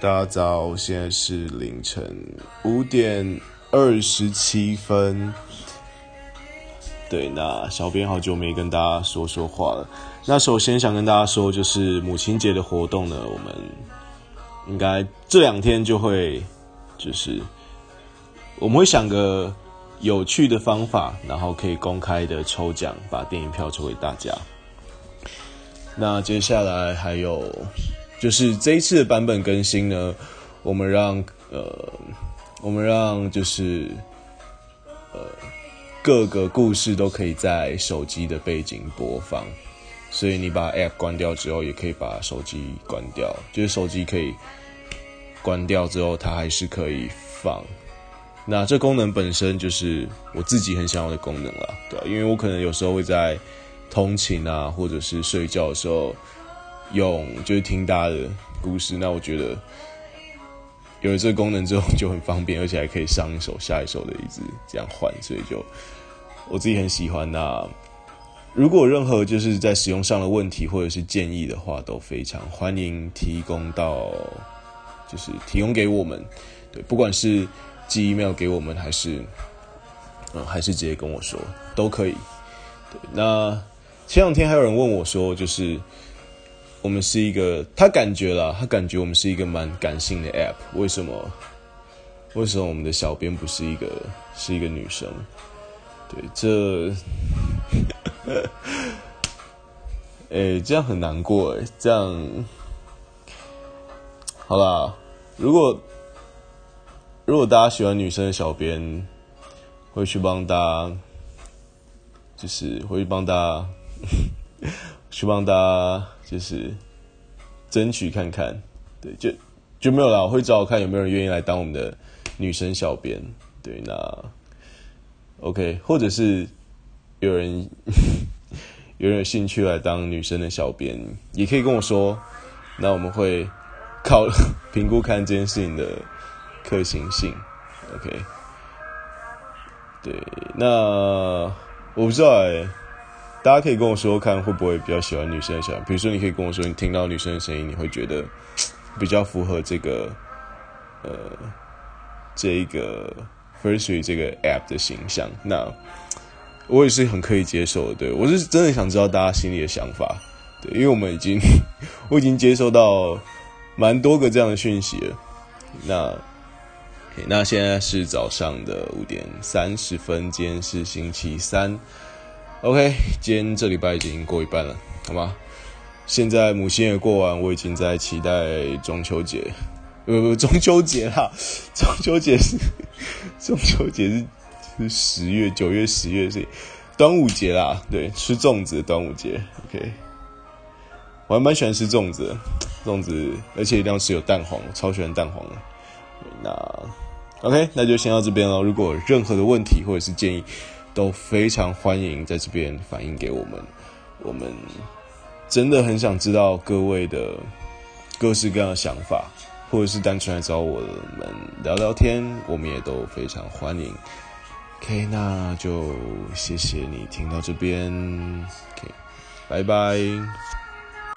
大家早，现在是凌晨五点二十七分。对，那小编好久没跟大家说说话了。那首先想跟大家说，就是母亲节的活动呢，我们应该这两天就会，就是我们会想个有趣的方法，然后可以公开的抽奖，把电影票抽给大家。那接下来还有。就是这一次的版本更新呢，我们让呃，我们让就是呃各个故事都可以在手机的背景播放，所以你把 App 关掉之后，也可以把手机关掉，就是手机可以关掉之后，它还是可以放。那这功能本身就是我自己很想要的功能了，对因为我可能有时候会在通勤啊，或者是睡觉的时候。用就是听大家的故事，那我觉得有了这个功能之后就很方便，而且还可以上一首下一首的一直这样换，所以就我自己很喜欢。那如果任何就是在使用上的问题或者是建议的话，都非常欢迎提供到，就是提供给我们。对，不管是寄 email 给我们，还是嗯，还是直接跟我说都可以。对，那前两天还有人问我说，就是。我们是一个，他感觉了，他感觉我们是一个蛮感性的 app。为什么？为什么我们的小编不是一个，是一个女生？对，这，哎，这样很难过哎。这样，好啦，如果如果大家喜欢女生的小编，会去帮大家，就是会去帮大家，希望大家。就是争取看看，对，就就没有了。我会找我看有没有人愿意来当我们的女生小编，对，那 OK，或者是有人 有人有兴趣来当女生的小编，也可以跟我说。那我们会考 评估看这件事情的可行性，OK。对，那我不知道哎。大家可以跟我说，看会不会比较喜欢女生的声音。比如说，你可以跟我说，你听到女生的声音，你会觉得比较符合这个呃这一个 Firstly 这个 App 的形象。那我也是很可以接受的。对我是真的想知道大家心里的想法。对，因为我们已经我已经接收到蛮多个这样的讯息了。那那现在是早上的五点三十分，今天是星期三。OK，今天这礼拜已经过一半了，好吗？现在母亲节过完，我已经在期待中秋节。呃不，中秋节啦，中秋节是 中秋节是是十月九月十月是端午节啦，对，吃粽子的端午节。OK，我还蛮喜欢吃粽子，粽子而且一定要吃有蛋黄，超喜欢蛋黄的。那 OK，那就先到这边了。如果有任何的问题或者是建议。都非常欢迎在这边反映给我们，我们真的很想知道各位的各式各样的想法，或者是单纯来找我们聊聊天，我们也都非常欢迎。OK，那就谢谢你听到这边，OK，拜拜。